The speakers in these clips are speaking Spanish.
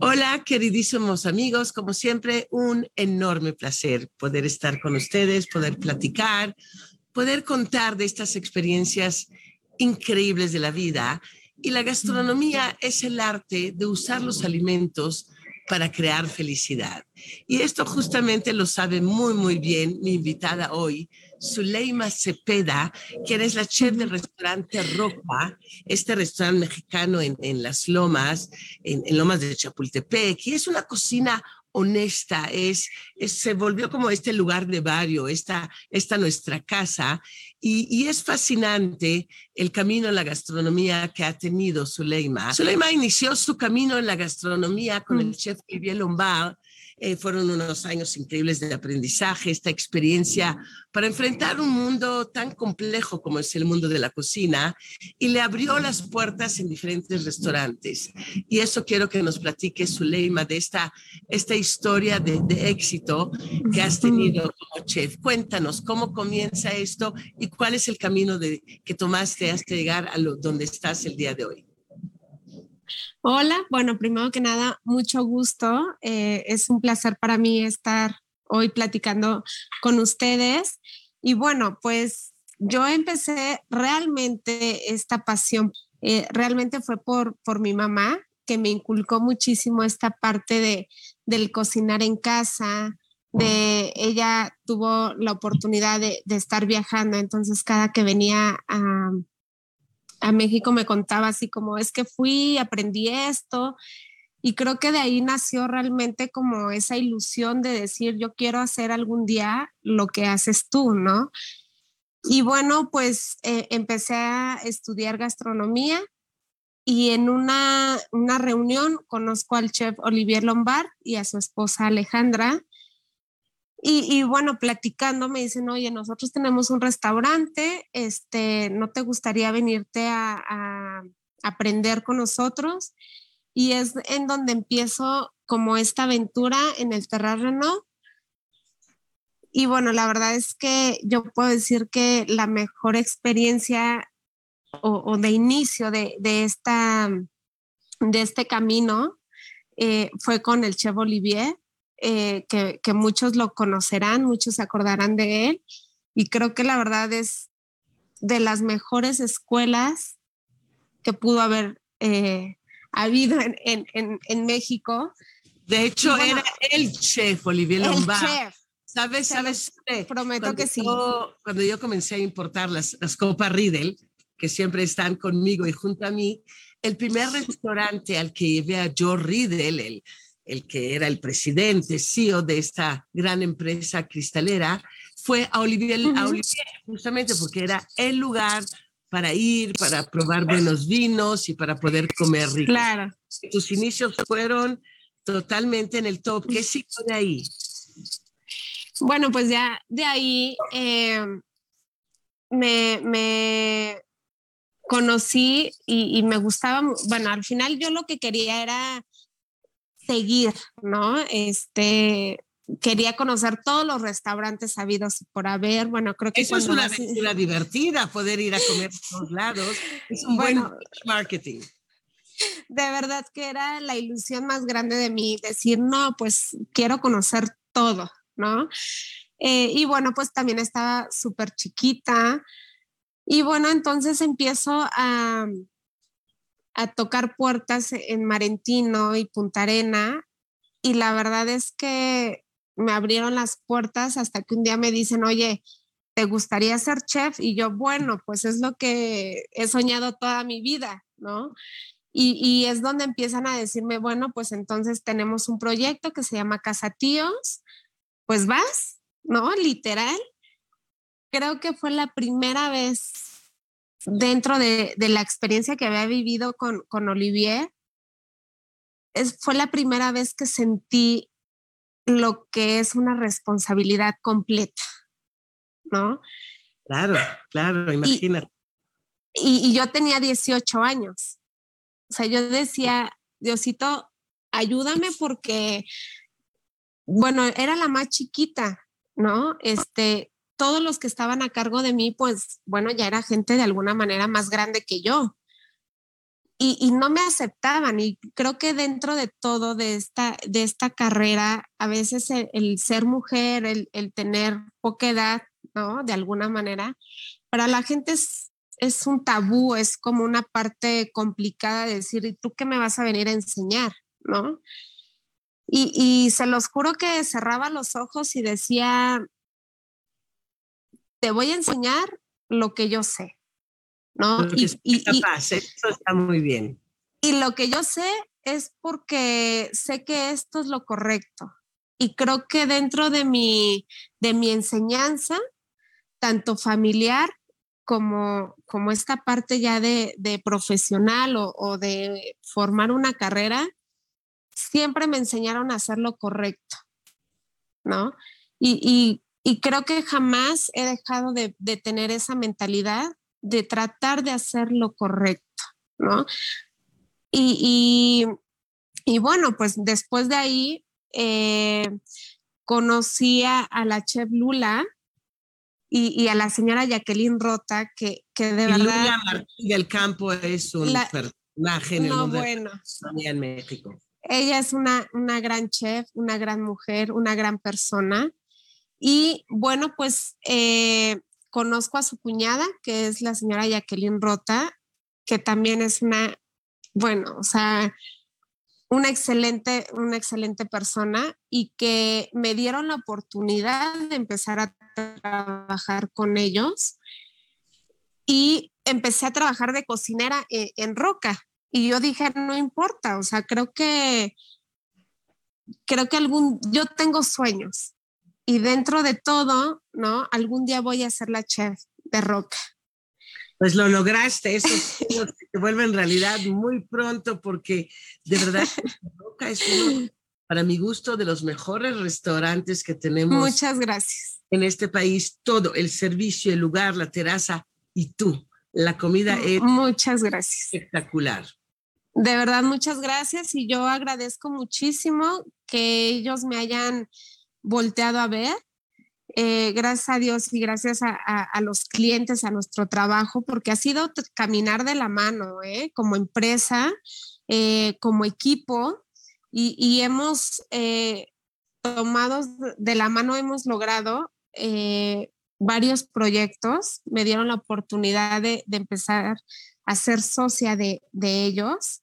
Hola, queridísimos amigos, como siempre, un enorme placer poder estar con ustedes, poder platicar, poder contar de estas experiencias increíbles de la vida. Y la gastronomía es el arte de usar los alimentos para crear felicidad. Y esto justamente lo sabe muy, muy bien mi invitada hoy, Zuleima Cepeda, quien es la chef del restaurante Roca, este restaurante mexicano en, Las Lomas, en, Lomas de Chapultepec, y es una cocina honesta, es, se volvió como este lugar de barrio, esta, esta nuestra casa, y, es fascinante el camino en la gastronomía que ha tenido Zuleima. Zuleima inició su camino en la gastronomía con el chef Olivier Lombard, eh, fueron unos años increíbles de aprendizaje, esta experiencia para enfrentar un mundo tan complejo como es el mundo de la cocina y le abrió las puertas en diferentes restaurantes. Y eso quiero que nos platique Zuleima de esta, esta historia de, de éxito que has tenido como chef. Cuéntanos cómo comienza esto y cuál es el camino de, que tomaste hasta llegar a lo, donde estás el día de hoy. Hola, bueno, primero que nada, mucho gusto. Eh, es un placer para mí estar hoy platicando con ustedes. Y bueno, pues yo empecé realmente esta pasión, eh, realmente fue por, por mi mamá, que me inculcó muchísimo esta parte de, del cocinar en casa, de ella tuvo la oportunidad de, de estar viajando, entonces cada que venía a a México me contaba así como, es que fui, aprendí esto, y creo que de ahí nació realmente como esa ilusión de decir, yo quiero hacer algún día lo que haces tú, ¿no? Y bueno, pues eh, empecé a estudiar gastronomía y en una, una reunión conozco al chef Olivier Lombard y a su esposa Alejandra y, bueno, platicando me dicen, oye, nosotros tenemos un restaurante, este, ¿no te gustaría venirte a, aprender con nosotros? Y es en donde empiezo como esta aventura en el terreno. Y bueno, la verdad es que yo puedo decir que la mejor experiencia o, de inicio de, esta, de este camino eh, fue con el Chef Olivier eh, que, muchos lo conocerán, muchos se acordarán de él. Y creo que la verdad es de las mejores escuelas que pudo haber eh, habido en, México. De hecho, era el chef Olivier Lombard. ¿Sabes? ¿Sabes? Prometo que sí. cuando yo comencé a importar las, las copas Riedel, que siempre están conmigo y junto a mí, el primer restaurante al que llevé a Joe Riedel, el, el que era el presidente, CEO de esta gran empresa cristalera, fue a Olivier, justamente porque era el lugar para ir, para probar buenos vinos y para poder comer rico. Claro. Tus inicios fueron totalmente en el top. ¿Qué siguió de ahí? Bueno, pues ya de ahí eh, me, conocí y, y, me gustaba, bueno, al final yo lo que quería era seguir, ¿no? Este, quería conocer todos los restaurantes habidos por haber. Bueno, creo que eso es una aventura divertida, poder ir a comer a todos lados. Es un buen marketing. De verdad que era la ilusión más grande de mí, decir, no, pues quiero conocer todo, ¿no? Eh, y bueno, pues también estaba súper chiquita. Y bueno, entonces empiezo a, a tocar puertas en Marentino y Punta Arena y la verdad es que me abrieron las puertas hasta que un día me dicen, oye, ¿te gustaría ser chef? Y yo, bueno, pues es lo que he soñado toda mi vida, ¿no? Y, y es donde empiezan a decirme, bueno, pues entonces tenemos un proyecto que se llama Casa Tíos, pues vas, ¿no? Literal. Creo que fue la primera vez dentro de, la experiencia que había vivido con, con Olivier, es, fue la primera vez que sentí lo que es una responsabilidad completa, ¿no? Claro, claro, imagínate. Y, y, yo tenía 18 años. O sea, yo decía, Diosito, ayúdame porque, bueno, era la más chiquita, ¿no? Este, todos los que estaban a cargo de mí, pues bueno, ya era gente de alguna manera más grande que yo. y, no me aceptaban. Y creo que dentro de todo de esta, de esta carrera, a veces el, ser mujer, el, el, tener poca edad, ¿no? De alguna manera, para la gente es, es un tabú, es como una parte complicada de decir, ¿y tú qué me vas a venir a enseñar? ¿No? Y, y se los juro que cerraba los ojos y decía, te voy a enseñar lo que yo sé, ¿no? Y, eso está muy bien. Y lo que yo sé es porque sé que esto es lo correcto. Y creo que dentro de mi, de mi enseñanza, tanto familiar como, como esta parte ya de, de profesional o, o, de formar una carrera, siempre me enseñaron a hacer lo correcto, ¿no? Y, y, y creo que jamás he dejado de, de, tener esa mentalidad de tratar de hacer lo correcto, ¿no? Y, y bueno, pues después de ahí eh, conocí a, la chef Lula, y, a la señora Jacqueline Rota, que, que de verdad... Lula Martín del Campo es un personaje en no, bueno. en México. Ella es una, una gran chef, una gran mujer, una gran persona. Y bueno, pues eh, conozco a su cuñada, que es la señora Jacqueline Rota, que también es una, bueno, o sea, una excelente, una excelente persona y que me dieron la oportunidad de empezar a trabajar con ellos. Y empecé a trabajar de cocinera en, en Roca. Y yo dije, no importa, o sea, creo que, creo que algún, yo tengo sueños y dentro de todo, ¿no? Algún día voy a ser la chef de Roca. Pues lo lograste, eso se vuelve en realidad muy pronto porque de verdad Roca es uno, para mi gusto, de los mejores restaurantes que tenemos. Muchas gracias. En este país, todo, el servicio, el lugar, la terraza y tú. La comida es muchas gracias. espectacular. De verdad, muchas gracias y yo agradezco muchísimo que ellos me hayan volteado a ver. Eh, gracias a Dios y gracias a, los clientes, a nuestro trabajo, porque ha sido caminar de la mano, ¿eh? como empresa, eh, como equipo, y, hemos tomado de la mano, hemos logrado varios proyectos. Me dieron la oportunidad de, empezar a ser socia de, ellos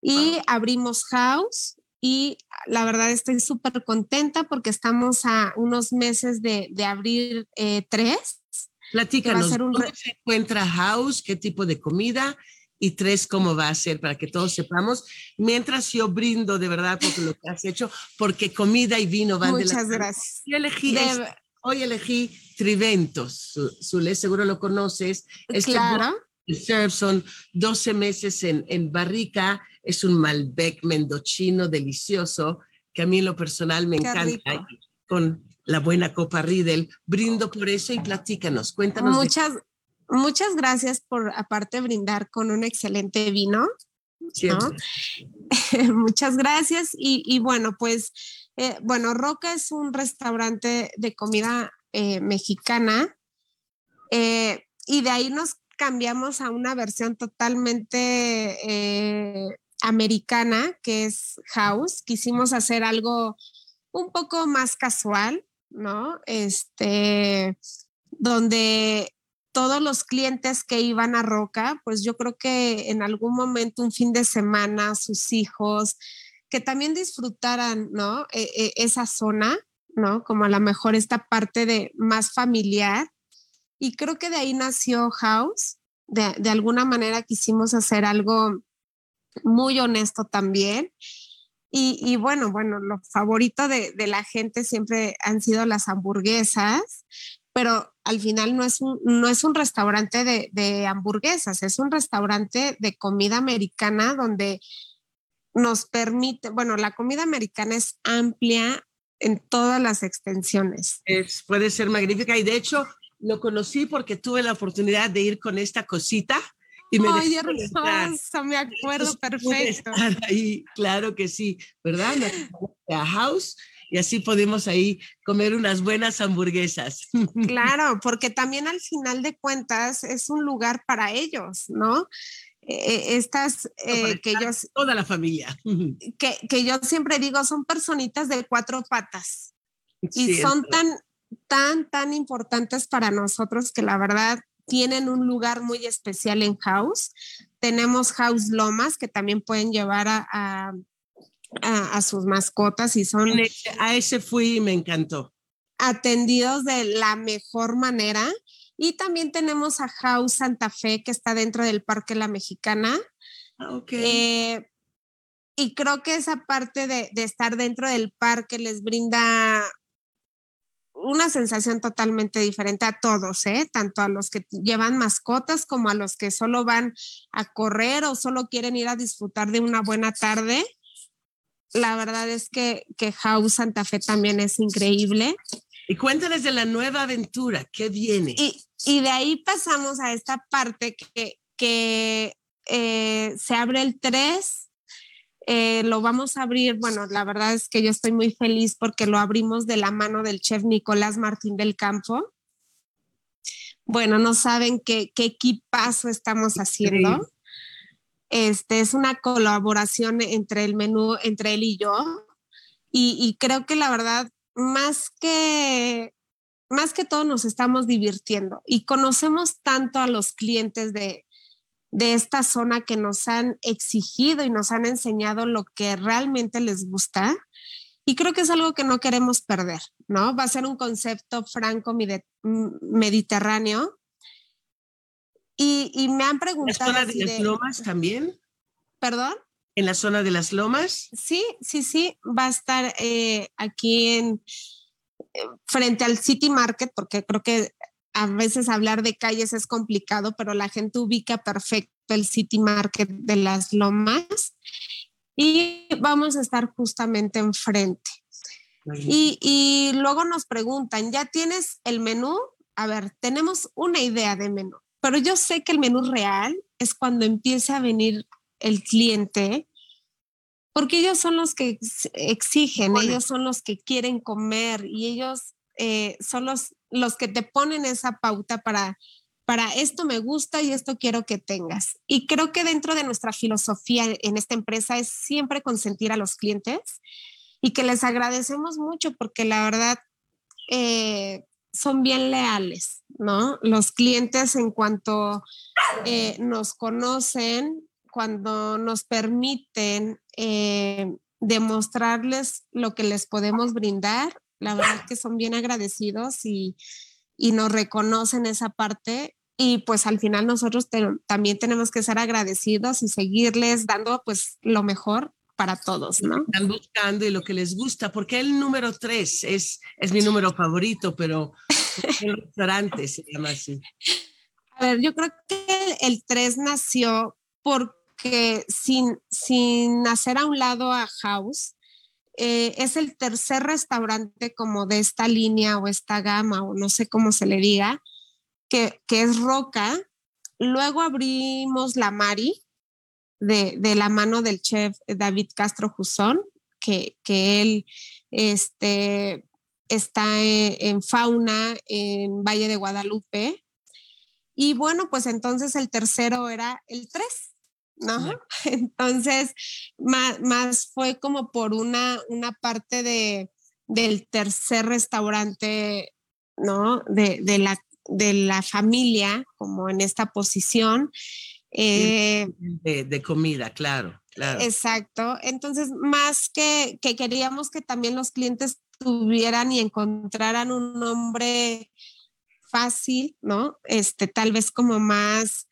y abrimos House y la verdad estoy súper contenta porque estamos a unos meses de, de abrir eh, tres. Platícanos, ¿dónde se encuentra House? ¿Qué tipo de comida? Y tres, ¿cómo va a ser? Para que todos sepamos. Mientras yo brindo de verdad por lo que has hecho, porque comida y vino van Muchas de la Muchas gracias. Yo elegí, hoy elegí Triventos. Zule, seguro lo conoces. Este claro. Son 12 meses en, en barrica es un Malbec mendochino delicioso que a mí en lo personal me encanta. Con la buena copa Riedel, brindo por eso y platícanos, cuéntanos. Muchas, muchas gracias por aparte brindar con un excelente vino. muchas gracias y, bueno, pues, eh, bueno, Roca es un restaurante de comida eh, mexicana eh, y de ahí nos cambiamos a una versión totalmente americana, que es House. Quisimos hacer algo un poco más casual, ¿no? Este, donde todos los clientes que iban a Roca, pues yo creo que en algún momento, un fin de semana, sus hijos, que también disfrutaran, ¿no? E, e, esa zona, ¿no? Como a lo mejor esta parte de más familiar. Y creo que de ahí nació House. De, de alguna manera quisimos hacer algo muy honesto también. Y, bueno, bueno, lo favorito de, la gente siempre han sido las hamburguesas, pero al final no es un, no es un restaurante de, hamburguesas, es un restaurante de comida americana donde nos permite, bueno, la comida americana es amplia en todas las extensiones. Es, puede ser magnífica y de hecho lo conocí porque tuve la oportunidad de ir con esta cosita y me Ay, hermosa, me acuerdo perfecto. Ahí, claro que sí, ¿verdad? A House y así podemos ahí comer unas buenas hamburguesas. Claro, porque también al final de cuentas es un lugar para ellos, ¿no? Eh, estas eh, que yo... Toda la familia. Que, que, yo siempre digo, son personitas de cuatro patas. y son tan, tan, tan importantes para nosotros que la verdad tienen un lugar muy especial en House. Tenemos House Lomas que también pueden llevar a, a, sus mascotas y son... A ese fui y me encantó. Atendidos de la mejor manera. Y también tenemos a House Santa Fe que está dentro del Parque La Mexicana. Ah, eh, y creo que esa parte de, de estar dentro del parque les brinda una sensación totalmente diferente a todos, ¿eh? tanto a los que llevan mascotas como a los que solo van a correr o solo quieren ir a disfrutar de una buena tarde. La verdad es que, que House Santa Fe también es increíble. Y cuéntales de la nueva aventura, ¿qué viene? Y, y de ahí pasamos a esta parte que, que eh, se abre el 3 eh, lo vamos a abrir, bueno, la verdad es que yo estoy muy feliz porque lo abrimos de la mano del chef Nicolás Martín del Campo. Bueno, no saben qué, qué equipazo estamos haciendo. Este es una colaboración entre el menú, entre él y yo. Y, y creo que la verdad, más que, más que todo nos estamos divirtiendo y conocemos tanto a los clientes de, de esta zona que nos han exigido y nos han enseñado lo que realmente les gusta. Y creo que es algo que no queremos perder, ¿no? Va a ser un concepto franco mm, mediterráneo. Y, me han preguntado... ¿En la zona de las lomas también? ¿Perdón? ¿En la zona de las lomas? Sí, sí, sí. Va a estar eh, aquí en eh, frente al City Market, porque creo que a veces hablar de calles es complicado, pero la gente ubica perfecto el City Market de las Lomas y vamos a estar justamente enfrente. Y, y luego nos preguntan, ¿ya tienes el menú? A ver, tenemos una idea de menú, pero yo sé que el menú real es cuando empieza a venir el cliente, porque ellos son los que exigen, ellos son los que quieren comer y ellos eh, son los, los que te ponen esa pauta para, para esto me gusta y esto quiero que tengas. Y creo que dentro de nuestra filosofía en esta empresa es siempre consentir a los clientes y que les agradecemos mucho porque la verdad eh, son bien leales, ¿no? Los clientes en cuanto eh, nos conocen, cuando nos permiten demostrarles lo que les podemos brindar, la verdad que son bien agradecidos y, nos reconocen esa parte y pues al final nosotros también tenemos que ser agradecidos y seguirles dando pues lo mejor para todos, ¿no? Están buscando y lo que les gusta, porque el número tres es, es mi número favorito, pero el restaurante se llama así. A ver, yo creo que el tres nació porque sin, sin hacer a un lado a House, eh, es el tercer restaurante como de esta línea o esta gama o no sé cómo se le diga, que, es Roca. Luego abrimos la Mari de, la mano del chef David Castro Jusón, que, él este, está e, en, Fauna, en Valle de Guadalupe. Y bueno, pues entonces el tercero era el 3, ¿no? Entonces, más, fue como por una, una parte de, del tercer restaurante, ¿no? De, de, la, de la familia, como en esta posición. Eh, de, comida, claro, claro. Exacto. Entonces, más que, que queríamos que también los clientes tuvieran y encontraran un nombre fácil, ¿no? Este, tal vez como más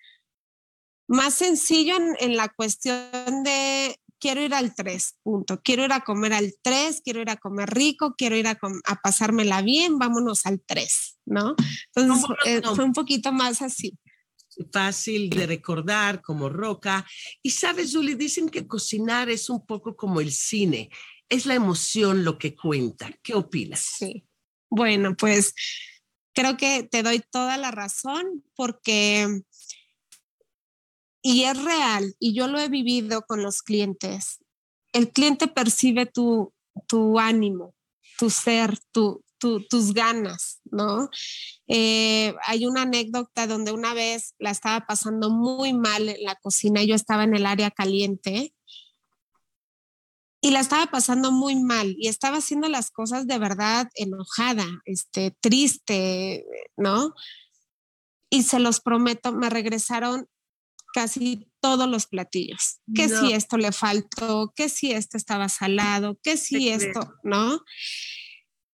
más sencillo en, la cuestión de quiero ir al 3, punto. Quiero ir a comer al 3, quiero ir a comer rico, quiero ir a, a pasármela bien, vámonos al 3, ¿no? Entonces eh, fue un poquito más así. Fácil de recordar, como roca. Y sabes, Julie, dicen que cocinar es un poco como el cine, es la emoción lo que cuenta. ¿Qué opinas? Sí. Bueno, pues creo que te doy toda la razón porque y es real, y yo lo he vivido con los clientes. El cliente percibe tu, tu ánimo, tu ser, tu, tus ganas, ¿no? Eh, hay una anécdota donde una vez la estaba pasando muy mal en la cocina, yo estaba en el área caliente y la estaba pasando muy mal y estaba haciendo las cosas de verdad enojada, este, triste, ¿no? Y se los prometo, me regresaron casi todos los platillos. Que si esto le faltó, que si esto estaba salado, que si esto, ¿no?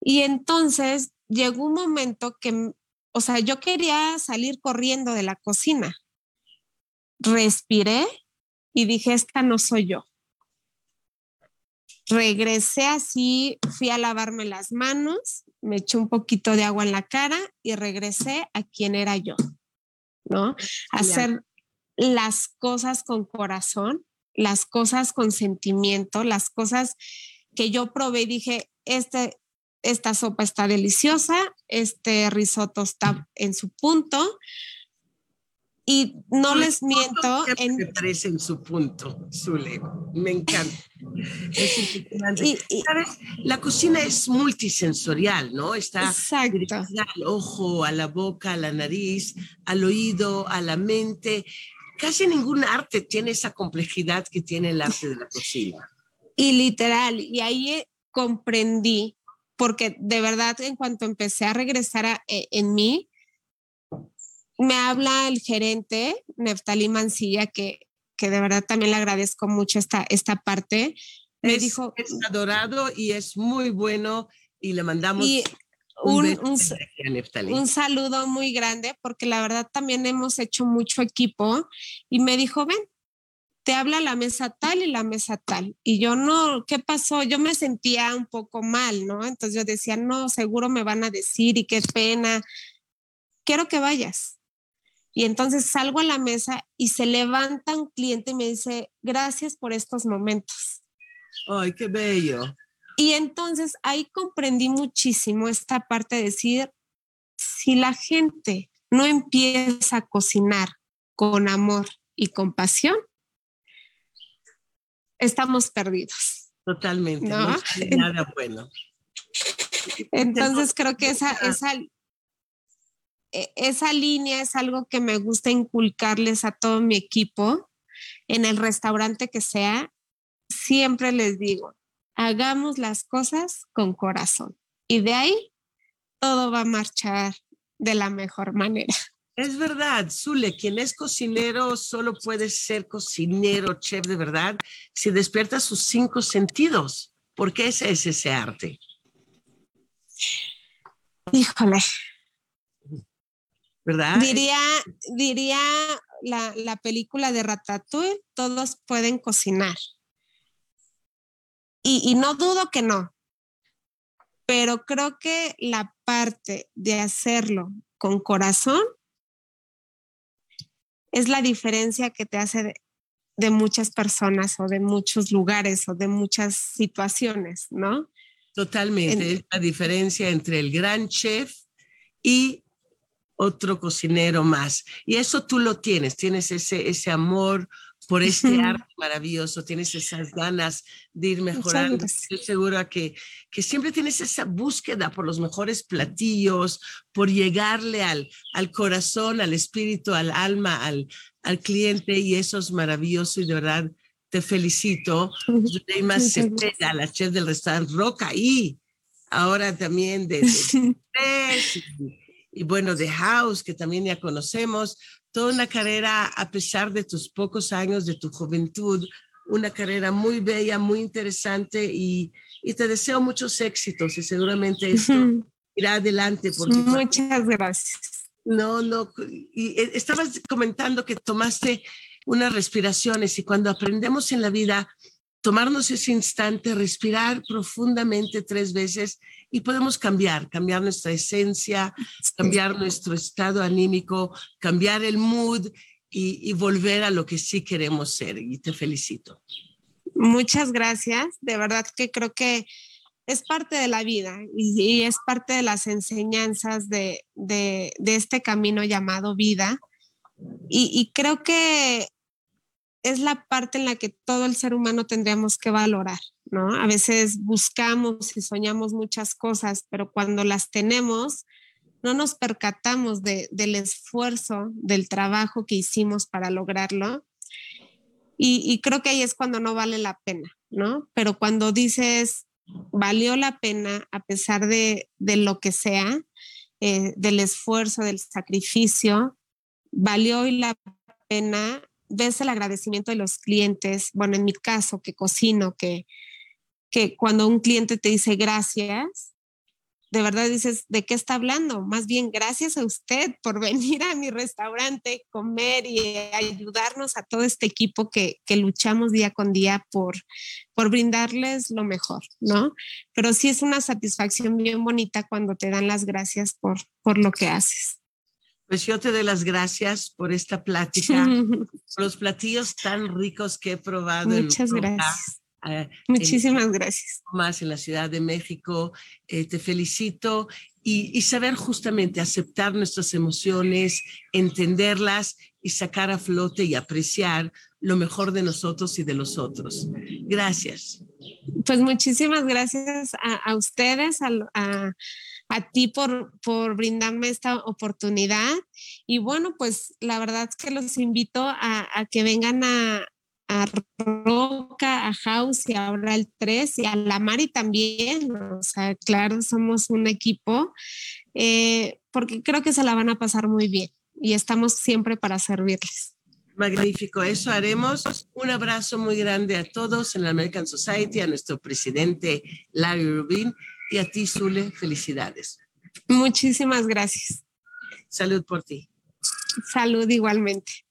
Y entonces llegó un momento que, o sea, yo quería salir corriendo de la cocina. Respiré y dije, esta no soy yo. Regresé así, fui a lavarme las manos, me eché un poquito de agua en la cara y regresé a quien era yo, ¿no? Hacer las cosas con corazón, las cosas con sentimiento, las cosas que yo probé y dije, este, esta sopa está deliciosa, este risotto está en su punto. Y no les miento. En... Parece en su punto, Zule. Me encanta. Es y, ¿Sabes? La cocina es multisensorial, ¿no? Está al ojo, a la boca, a la nariz, al oído, a la mente. Casi ningún arte tiene esa complejidad que tiene el arte de la cocina. Y literal, y ahí comprendí porque de verdad en cuanto empecé a regresar e, en mí, me habla el gerente, Neftali Mancilla, que, que de verdad también le agradezco mucho esta, esta parte. Me dijo... Es adorado y es muy bueno y le mandamos... un, un, un, saludo muy grande porque la verdad también hemos hecho mucho equipo y me dijo, ven, te habla la mesa tal y la mesa tal. Y yo no, ¿qué pasó? Yo me sentía un poco mal, ¿no? Entonces yo decía, no, seguro me van a decir y qué pena. Quiero que vayas. Y entonces salgo a la mesa y se levanta un cliente y me dice, gracias por estos momentos. Ay, qué bello. Y entonces ahí comprendí muchísimo esta parte de decir, si la gente no empieza a cocinar con amor y compasión, estamos perdidos. Totalmente, no, nada bueno. Entonces creo que esa, esa, e, esa línea es algo que me gusta inculcarles a todo mi equipo en el restaurante que sea. Siempre les digo, hagamos las cosas con corazón y de ahí todo va a marchar de la mejor manera. Es verdad, Zule, quien es cocinero solo puede ser cocinero, chef de verdad, si despierta sus cinco sentidos. ¿Por qué ese es ese arte? Híjole. ¿Verdad? Diría, diría la, la película de Ratatouille, todos pueden cocinar. Y, y no dudo que no, pero creo que la parte de hacerlo con corazón es la diferencia que te hace de, muchas personas o de muchos lugares o de muchas situaciones, ¿no? Totalmente, es la diferencia entre el gran chef y otro cocinero más. Y eso tú lo tienes, tienes ese, ese amor por este arte maravilloso, tienes esas ganas de ir mejorando. Estoy segura que, que siempre tienes esa búsqueda por los mejores platillos, por llegarle al, al corazón, al espíritu, al alma, al, al cliente, y eso es maravilloso y de verdad te felicito. más Cepeda, la chef del restaurante Roca y ahora también de, de, y, y, bueno, de House, que también ya conocemos toda una carrera, a pesar de tus pocos años, de tu juventud, una carrera muy bella, muy interesante y, y te deseo muchos éxitos y seguramente esto irá adelante. Porque Muchas gracias. No, no, y eh, estabas comentando que tomaste unas respiraciones y cuando aprendemos en la vida tomarnos ese instante, respirar profundamente tres veces y podemos cambiar, cambiar nuestra esencia, cambiar nuestro estado anímico, cambiar el mood y, volver a lo que sí queremos ser. Y te felicito. Muchas gracias. De verdad que creo que es parte de la vida y, es parte de las enseñanzas de, este camino llamado vida. y creo que es la parte en la que todo el ser humano tendríamos que valorar, ¿no? A veces buscamos y soñamos muchas cosas, pero cuando las tenemos, no nos percatamos del esfuerzo, del trabajo que hicimos para lograrlo. Y, creo que ahí es cuando no vale la pena, ¿no? Pero cuando dices, valió la pena a pesar de, lo que sea, eh, del esfuerzo, del sacrificio, valió la pena, ves el agradecimiento de los clientes, bueno, en mi caso, que cocino, que, que cuando un cliente te dice gracias, de verdad dices, ¿de qué está hablando? Más bien, gracias a usted por venir a mi restaurante, comer y ayudarnos a todo este equipo que, que luchamos día con día por, por brindarles lo mejor, ¿no? Pero sí es una satisfacción bien bonita cuando te dan las gracias por, por lo que haces. Pues yo te doy las gracias por esta plática, por los platillos tan ricos que he probado. Muchas gracias. Eh, Muchísimas gracias. Más en la Ciudad de México. Eh, te felicito y, saber justamente aceptar nuestras emociones, entenderlas y sacar a flote y apreciar lo mejor de nosotros y de los otros. Gracias. Pues muchísimas gracias a, ustedes, a, a ti por, por, brindarme esta oportunidad. Y bueno, pues la verdad es que los invito a que vengan a, a Roca, a House y ahora el 3 y a la Mari también. O sea, claro, somos un equipo eh, porque creo que se la van a pasar muy bien y estamos siempre para servirles. Magnífico, eso haremos. Un abrazo muy grande a todos en la American Society, a nuestro presidente Larry Rubin y a ti, Zule, felicidades. Muchísimas gracias. Salud por ti. Salud igualmente.